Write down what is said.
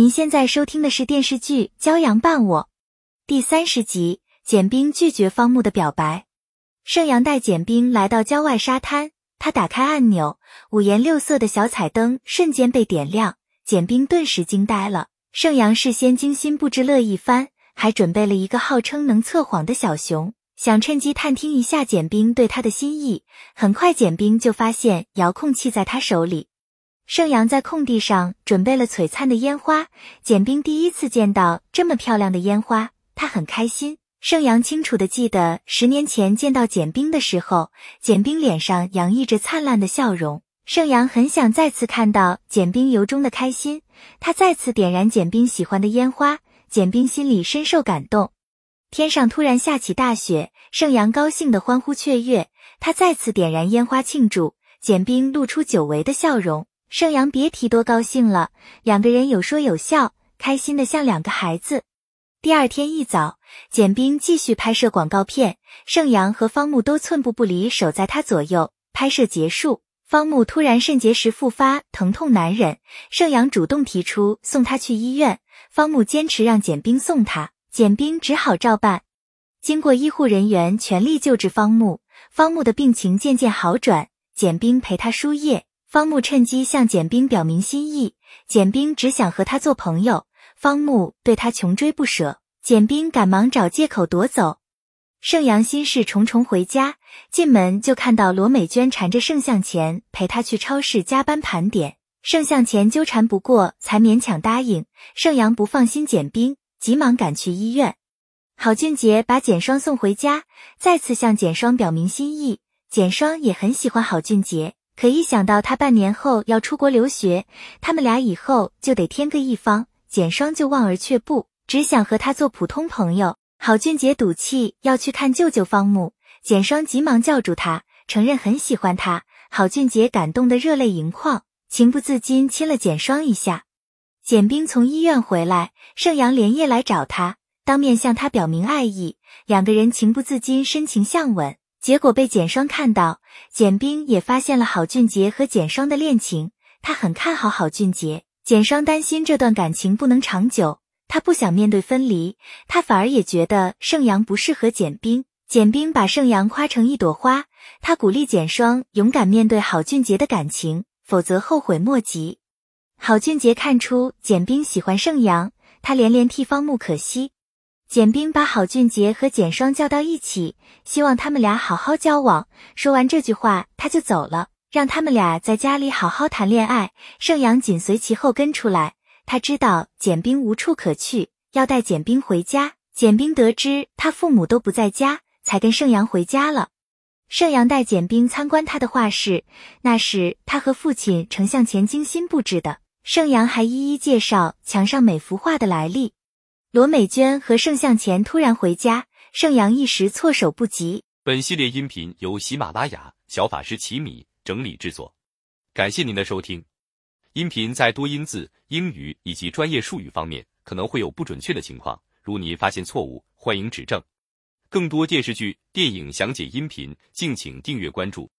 您现在收听的是电视剧《骄阳伴我》第三十集。简冰拒绝方木的表白。盛阳带简冰来到郊外沙滩，他打开按钮，五颜六色的小彩灯瞬间被点亮，简冰顿时惊呆了。盛阳事先精心布置了一番，还准备了一个号称能测谎的小熊，想趁机探听一下简冰对他的心意。很快，简冰就发现遥控器在他手里。盛阳在空地上准备了璀璨的烟花，简冰第一次见到这么漂亮的烟花，他很开心。盛阳清楚的记得十年前见到简冰的时候，简冰脸上洋溢着灿烂的笑容。盛阳很想再次看到简冰由衷的开心，他再次点燃简冰喜欢的烟花，简冰心里深受感动。天上突然下起大雪，盛阳高兴的欢呼雀跃，他再次点燃烟花庆祝，简冰露出久违的笑容。盛阳别提多高兴了，两个人有说有笑，开心的像两个孩子。第二天一早，简冰继续拍摄广告片，盛阳和方木都寸步不离，守在他左右。拍摄结束，方木突然肾结石复发，疼痛难忍，盛阳主动提出送他去医院，方木坚持让简冰送他，简冰只好照办。经过医护人员全力救治方木，方木的病情渐渐好转，简冰陪他输液。方木趁机向简冰表明心意，简冰只想和他做朋友。方木对他穷追不舍，简冰赶忙找借口夺走。盛阳心事重重回家，进门就看到罗美娟缠着盛向前陪他去超市加班盘点。盛向前纠缠不过，才勉强答应。盛阳不放心简冰，急忙赶去医院。郝俊杰把简双送回家，再次向简双表明心意。简双也很喜欢郝俊杰。可一想到他半年后要出国留学，他们俩以后就得天各一方，简双就望而却步，只想和他做普通朋友。郝俊杰赌气要去看舅舅方木，简双急忙叫住他，承认很喜欢他。郝俊杰感动得热泪盈眶，情不自禁亲了简双一下。简冰从医院回来，盛阳连夜来找他，当面向他表明爱意，两个人情不自禁深情相吻。结果被简双看到，简冰也发现了郝俊杰和简双的恋情，他很看好郝俊杰。简双担心这段感情不能长久，他不想面对分离，他反而也觉得盛阳不适合简冰。简冰把盛阳夸成一朵花，他鼓励简双勇敢面对郝俊杰的感情，否则后悔莫及。郝俊杰看出简冰喜欢盛阳，他连连替方木可惜。简冰把郝俊杰和简双叫到一起，希望他们俩好好交往。说完这句话，他就走了，让他们俩在家里好好谈恋爱。盛阳紧随其后跟出来，他知道简冰无处可去，要带简冰回家。简冰得知他父母都不在家，才跟盛阳回家了。盛阳带简冰参观他的画室，那是他和父亲程向前精心布置的。盛阳还一一介绍墙上每幅画的来历。罗美娟和盛向前突然回家，盛阳一时措手不及。本系列音频由喜马拉雅小法师奇米整理制作，感谢您的收听。音频在多音字、英语以及专业术语方面可能会有不准确的情况，如你发现错误，欢迎指正。更多电视剧、电影详解音频，敬请订阅关注。